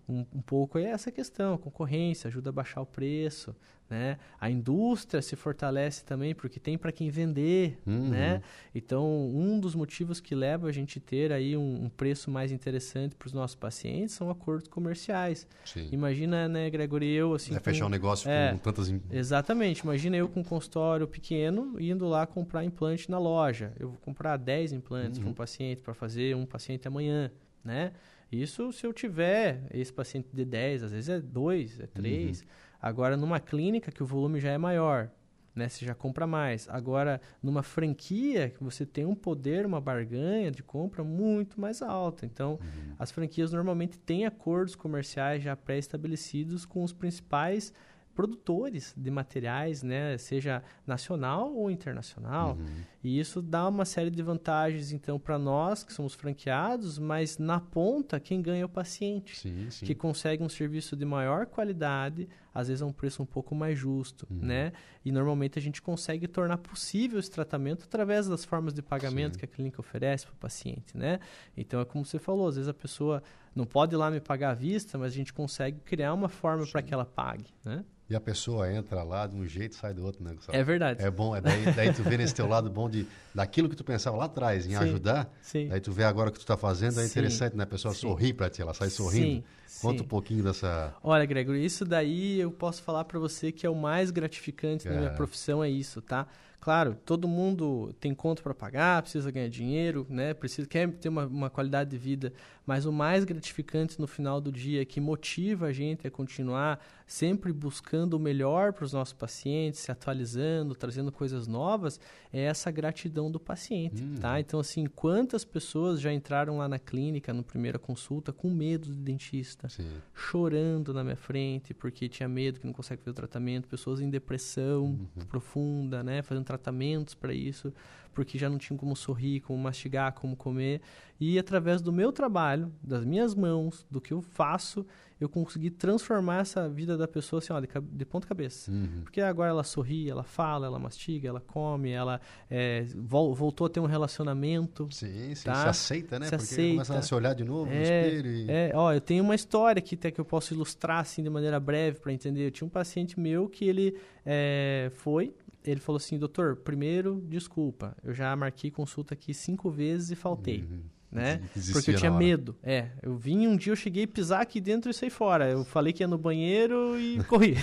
Um, um pouco é essa questão, a concorrência ajuda a baixar o preço, né? A indústria se fortalece também porque tem para quem vender, uhum. né? Então, um dos motivos que leva a gente ter aí um, um preço mais interessante para os nossos pacientes são acordos comerciais. Sim. Imagina, né, Gregory, eu assim... É com, fechar um negócio é, com tantas... Exatamente. Imagina eu com um consultório pequeno indo lá comprar implante na loja. Eu vou comprar 10 implantes uhum. para um paciente para fazer um paciente amanhã, né? Isso se eu tiver esse paciente de 10, às vezes é 2, é 3... Uhum. Agora, numa clínica que o volume já é maior, né? Você já compra mais. Agora, numa franquia, que você tem um poder, uma barganha de compra muito mais alta. Então, uhum. as franquias normalmente têm acordos comerciais já pré-estabelecidos com os principais produtores de materiais, né, seja nacional ou internacional. Uhum. E isso dá uma série de vantagens, então, para nós que somos franqueados, mas na ponta, quem ganha é o paciente, sim, sim. que consegue um serviço de maior qualidade, às vezes a um preço um pouco mais justo, uhum. né? E normalmente a gente consegue tornar possível esse tratamento através das formas de pagamento sim. que a clínica oferece para o paciente, né? Então, é como você falou, às vezes a pessoa não pode ir lá me pagar à vista, mas a gente consegue criar uma forma para que ela pague, né? E a pessoa entra lá de um jeito e sai do outro, né? É verdade. É bom, é daí, daí tu vê nesse teu lado bom de daquilo que tu pensava lá atrás em sim, ajudar, sim. daí tu vê agora o que tu está fazendo, é sim, interessante, né? A pessoa sorri para ti, ela sai sorrindo. Conta um pouquinho dessa... Olha, Gregory, isso daí eu posso falar para você que é o mais gratificante é. da minha profissão, é isso, tá? Claro, todo mundo tem conta para pagar, precisa ganhar dinheiro, né? Precisa, quer ter uma, uma, qualidade de vida, mas o mais gratificante no final do dia, que motiva a gente a continuar sempre buscando o melhor para os nossos pacientes, se atualizando, trazendo coisas novas, é essa gratidão do paciente, hum. tá? Então, assim, quantas pessoas já entraram lá na clínica, na primeira consulta, com medo do dentista, Sim. chorando na minha frente, porque tinha medo que não consegue fazer o tratamento, pessoas em depressão uhum. profunda, né? Fazendo tratamentos para isso, porque já não tinham como sorrir, como mastigar, como comer. E através do meu trabalho, das minhas mãos, do que eu faço, eu consegui transformar essa vida da pessoa assim, ó, de, de ponta cabeça. Uhum. Porque agora ela sorri, ela fala, ela mastiga, ela come, ela é, vol voltou a ter um relacionamento. Sim, sim, tá? se aceita, né? Se Porque aceita. começa a se olhar de novo é, no espelho. E... É, ó, eu tenho uma história aqui até que eu posso ilustrar assim de maneira breve para entender. Eu tinha um paciente meu que ele é, foi ele falou assim, doutor, primeiro, desculpa, eu já marquei consulta aqui cinco vezes e faltei. Uhum. Né? Porque eu tinha medo. É, eu vim um dia, eu cheguei a pisar aqui dentro e saí fora. Eu falei que ia no banheiro e corri.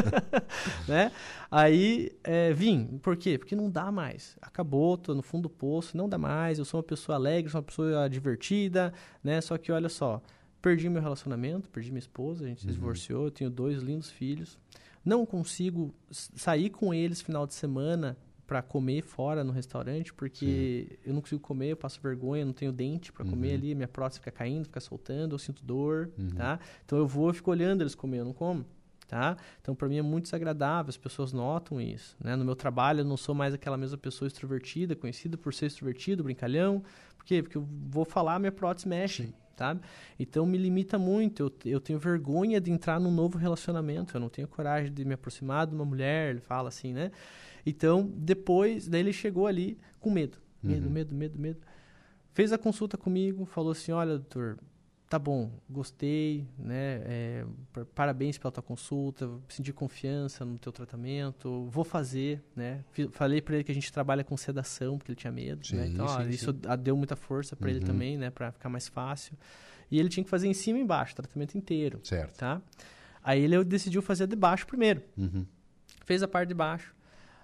né? Aí é, vim. Por quê? Porque não dá mais. Acabou, tô no fundo do poço, não dá mais. Eu sou uma pessoa alegre, sou uma pessoa divertida, né? Só que olha só, perdi meu relacionamento, perdi minha esposa, a gente se uhum. divorciou, eu tenho dois lindos filhos. Não consigo sair com eles final de semana para comer fora no restaurante, porque Sim. eu não consigo comer, eu passo vergonha, não tenho dente para uhum. comer ali, minha prótese fica caindo, fica soltando, eu sinto dor, uhum. tá? Então eu vou, eu fico olhando eles comer, eu não como, tá? Então para mim é muito desagradável, as pessoas notam isso, né? No meu trabalho eu não sou mais aquela mesma pessoa extrovertida, conhecida por ser extrovertido, brincalhão, por quê? Porque eu vou falar, minha prótese mexe. Sim sabe? Então me limita muito. Eu, eu tenho vergonha de entrar num novo relacionamento. Eu não tenho coragem de me aproximar de uma mulher. Ele fala assim, né? Então depois, daí ele chegou ali com medo, medo, uhum. medo, medo, medo. Fez a consulta comigo, falou assim, olha, doutor, tá bom, gostei, né? É, parabéns pela tua consulta, senti confiança no teu tratamento, vou fazer, né? Falei para ele que a gente trabalha com sedação, porque ele tinha medo, né? sim, né? Então, sim, ó, sim. isso deu muita força para uhum. ele também, né? Para ficar mais fácil. E ele tinha que fazer em cima e embaixo, tratamento inteiro. Certo. Tá? Aí ele decidiu fazer de baixo primeiro. Uhum. Fez a parte de baixo.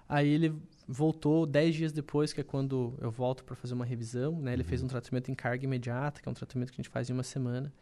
Aí ele voltou 10 dias depois, que é quando eu volto para fazer uma revisão, né? Ele uhum. fez um tratamento em carga imediata, que é um tratamento que a gente faz em uma semana.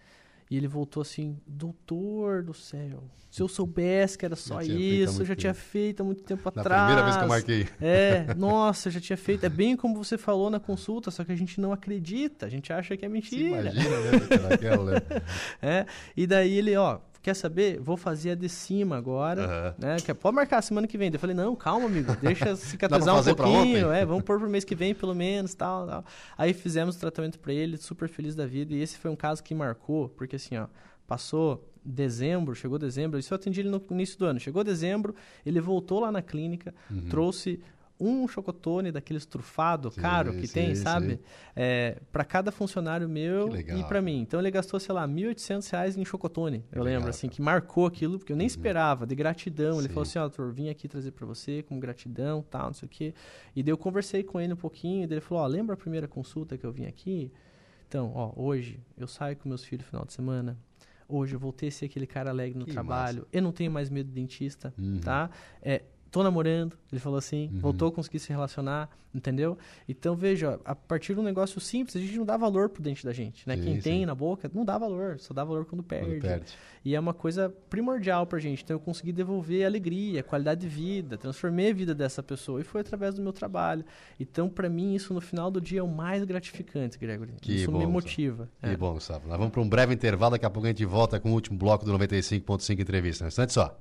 E ele voltou assim, doutor do céu, se eu soubesse que era só isso, eu já tinha feito há muito tempo na atrás. primeira vez que eu marquei. É, nossa, eu já tinha feito. É bem como você falou na consulta, só que a gente não acredita, a gente acha que é mentira. Se imagina, né, naquela, né? é, e daí ele, ó, quer saber? Vou fazer a de cima agora. Uhum. Né? Que, pode marcar a semana que vem. Eu falei, não, calma, amigo, deixa cicatrizar um pouquinho. É, vamos pôr pro mês que vem, pelo menos, tal, tal. Aí fizemos o tratamento para ele, super feliz da vida. E esse foi um caso que marcou, porque assim, ó, passou dezembro, chegou dezembro, isso eu atendi ele no início do ano. Chegou dezembro, ele voltou lá na clínica, uhum. trouxe um chocotone daqueles trufado sim, caro que sim, tem, sabe? É, para cada funcionário meu e para mim. Então ele gastou, sei lá, R$ 1.800 em chocotone. Eu lembro, assim, que marcou aquilo, porque eu nem uhum. esperava, de gratidão. Ele falou assim: Ó, oh, doutor, vim aqui trazer para você como gratidão, tal, não sei o quê. E daí eu conversei com ele um pouquinho, e ele falou: Ó, oh, lembra a primeira consulta que eu vim aqui? Então, ó, hoje eu saio com meus filhos no final de semana, hoje eu voltei a ser aquele cara alegre no que trabalho. Massa. Eu não tenho mais medo de dentista, uhum. tá? É, tô namorando, ele falou assim, uhum. voltou a conseguir se relacionar, entendeu? Então, veja, a partir de um negócio simples, a gente não dá valor pro dente da gente, né? Sim, Quem sim. tem na boca não dá valor, só dá valor quando perde. quando perde. E é uma coisa primordial pra gente. Então, eu consegui devolver alegria, qualidade de vida, transformei a vida dessa pessoa e foi através do meu trabalho. Então, para mim, isso no final do dia é o mais gratificante, Gregory. Que isso bom, me motiva. Que é. bom, Gustavo. Nós vamos para um breve intervalo, daqui a pouco a gente volta com o último bloco do 95.5 Entrevista. Um instante só.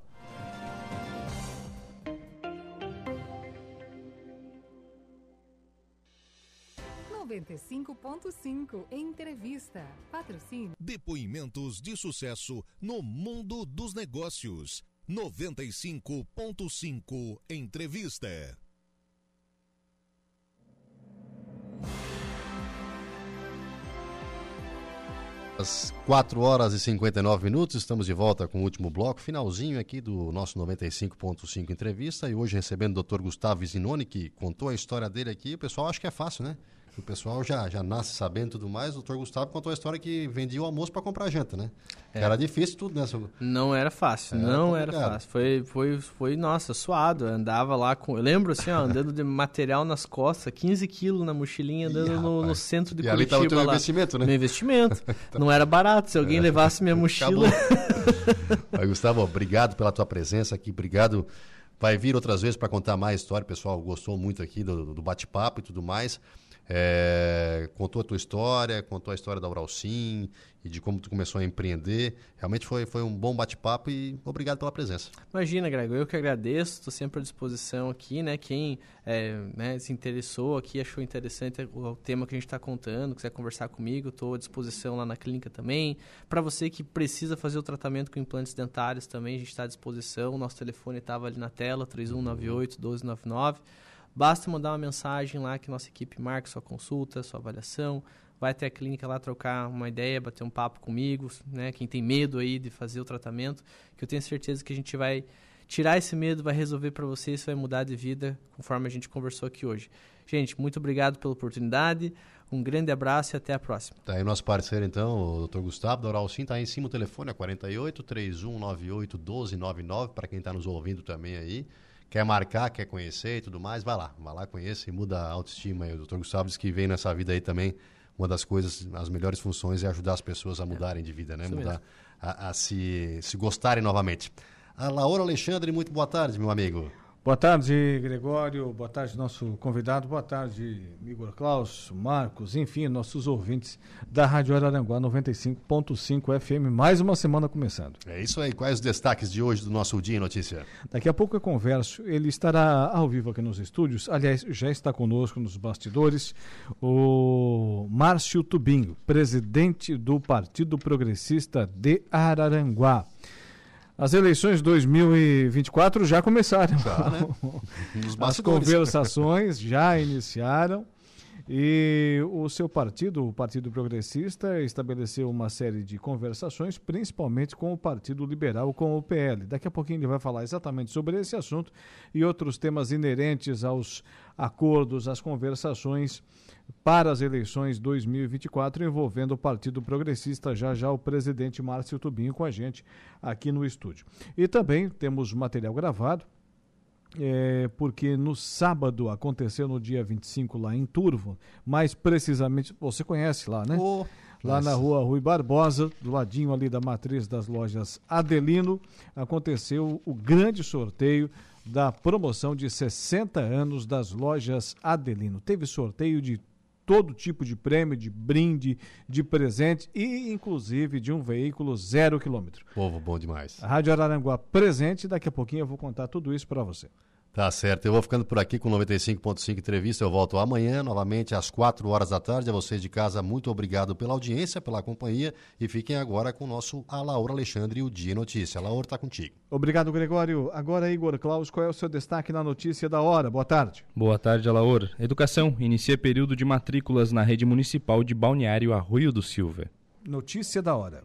95.5 Entrevista. Patrocínio. Depoimentos de sucesso no mundo dos negócios. 95.5 Entrevista. Às 4 horas e 59 minutos, estamos de volta com o último bloco, finalzinho aqui do nosso 95.5 entrevista. E hoje recebendo o Dr. Gustavo Zinoni, que contou a história dele aqui. O pessoal acha que é fácil, né? O pessoal já, já nasce sabendo tudo mais. O doutor Gustavo contou a história que vendia o almoço para comprar janta, né? É. Era difícil tudo, né? Não era fácil, era não complicado. era fácil. Foi, foi, foi, nossa, suado. Eu andava lá com. Eu lembro assim, ó, andando de material nas costas, 15 quilos na mochilinha, andando Ih, no, no, centro de e Curitiba. ali estava o investimento, né? Meu investimento. então... Não era barato. Se alguém é. levasse minha mochila. Gustavo, obrigado pela tua presença aqui. Obrigado. Vai vir outras vezes para contar mais história. Pessoal gostou muito aqui do, do bate-papo e tudo mais. É, contou a tua história, contou a história da Uralsim e de como tu começou a empreender. Realmente foi, foi um bom bate-papo e obrigado pela presença. Imagina, Grego, eu que agradeço, estou sempre à disposição aqui, né? Quem é, né, se interessou aqui, achou interessante o, tema que a gente está contando, quiser conversar comigo, estou à disposição lá na clínica também. Para você que precisa fazer o tratamento com implantes dentários também, a gente está à disposição. Nosso telefone estava ali na tela, 3198 1299. Basta mandar uma mensagem lá que nossa equipe marca sua consulta, sua avaliação, vai até a clínica lá trocar uma ideia, bater um papo comigo, né? Quem tem medo aí de fazer o tratamento, que eu tenho certeza que a gente vai tirar esse medo, vai resolver para você, isso vai mudar de vida, conforme a gente conversou aqui hoje. Gente, muito obrigado pela oportunidade. Um grande abraço e até a próxima. Tá aí nosso parceiro, então, o Dr. Gustavo da Sim, tá aí em cima o telefone, é 48 3198 1299, para quem está nos ouvindo também aí quer marcar, quer conhecer e tudo mais, vai lá, vai lá, conheça e muda a autoestima. E o Dr. Gustavo diz que vem nessa vida aí também, uma das coisas, as melhores funções é ajudar as pessoas a mudarem de vida, né? Isso Mudar, a, a, se, se gostarem novamente. A Laura Alexandre, muito boa tarde, meu amigo. Boa tarde, Gregório. Boa tarde, nosso convidado. Boa tarde, Igor Klaus, Marcos, enfim, nossos ouvintes da Rádio Araranguá 95.5 FM. Mais uma semana começando. É isso aí. Quais os destaques de hoje do nosso Dia em Notícia? Daqui a pouco eu converso. Ele estará ao vivo aqui nos estúdios. Aliás, já está conosco nos bastidores o Márcio Tubinho, presidente do Partido Progressista de Araranguá. As eleições de 2024 já começaram. Já, né? As conversações já iniciaram. E o seu partido, o Partido Progressista, estabeleceu uma série de conversações, principalmente com o Partido Liberal, com o PL. Daqui a pouquinho ele vai falar exatamente sobre esse assunto e outros temas inerentes aos acordos, às conversações para as eleições 2024 envolvendo o Partido Progressista, já já o presidente Márcio Tubinho com a gente aqui no estúdio. E também temos material gravado é, porque no sábado aconteceu no dia 25 lá em Turvo, mais precisamente, você conhece lá, né? Oh, lá nossa. na rua Rui Barbosa, do ladinho ali da matriz das lojas Adelino, aconteceu o grande sorteio da promoção de 60 anos das lojas Adelino. Teve sorteio de todo tipo de prêmio, de brinde, de presente e inclusive de um veículo zero quilômetro. Povo bom demais. A Rádio Araranguá presente, daqui a pouquinho eu vou contar tudo isso para você. Tá certo, eu vou ficando por aqui com 95.5 entrevista. Eu volto amanhã, novamente, às 4 horas da tarde. A vocês de casa, muito obrigado pela audiência, pela companhia. E fiquem agora com o nosso Alaor Alexandre e o Dia Notícia. Alaor está contigo. Obrigado, Gregório. Agora, Igor Klaus, qual é o seu destaque na notícia da hora? Boa tarde. Boa tarde, Alaor. Educação inicia período de matrículas na rede municipal de Balneário Arroio do Silva. Notícia da hora.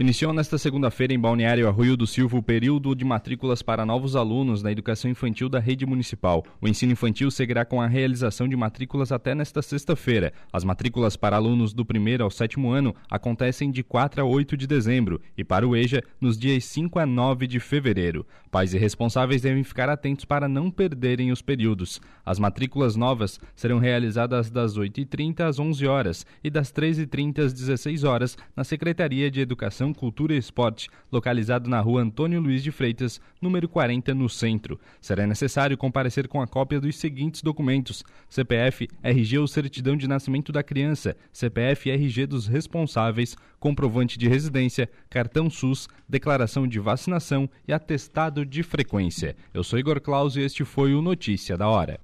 Iniciou nesta segunda-feira em Balneário Arroio do Silva o período de matrículas para novos alunos na educação infantil da rede municipal. O ensino infantil seguirá com a realização de matrículas até nesta sexta-feira. As matrículas para alunos do primeiro ao sétimo ano acontecem de 4 a 8 de dezembro e para o EJA nos dias 5 a 9 de fevereiro. Pais e responsáveis devem ficar atentos para não perderem os períodos. As matrículas novas serão realizadas das 8h30 às 11 horas e das 13h30 às 16 horas na Secretaria de Educação Cultura e Esporte, localizado na rua Antônio Luiz de Freitas, número 40, no centro. Será necessário comparecer com a cópia dos seguintes documentos: CPF, RG ou certidão de nascimento da criança, CPF e RG dos responsáveis, comprovante de residência, cartão SUS, declaração de vacinação e atestado de frequência. Eu sou Igor Claus e este foi o Notícia da Hora.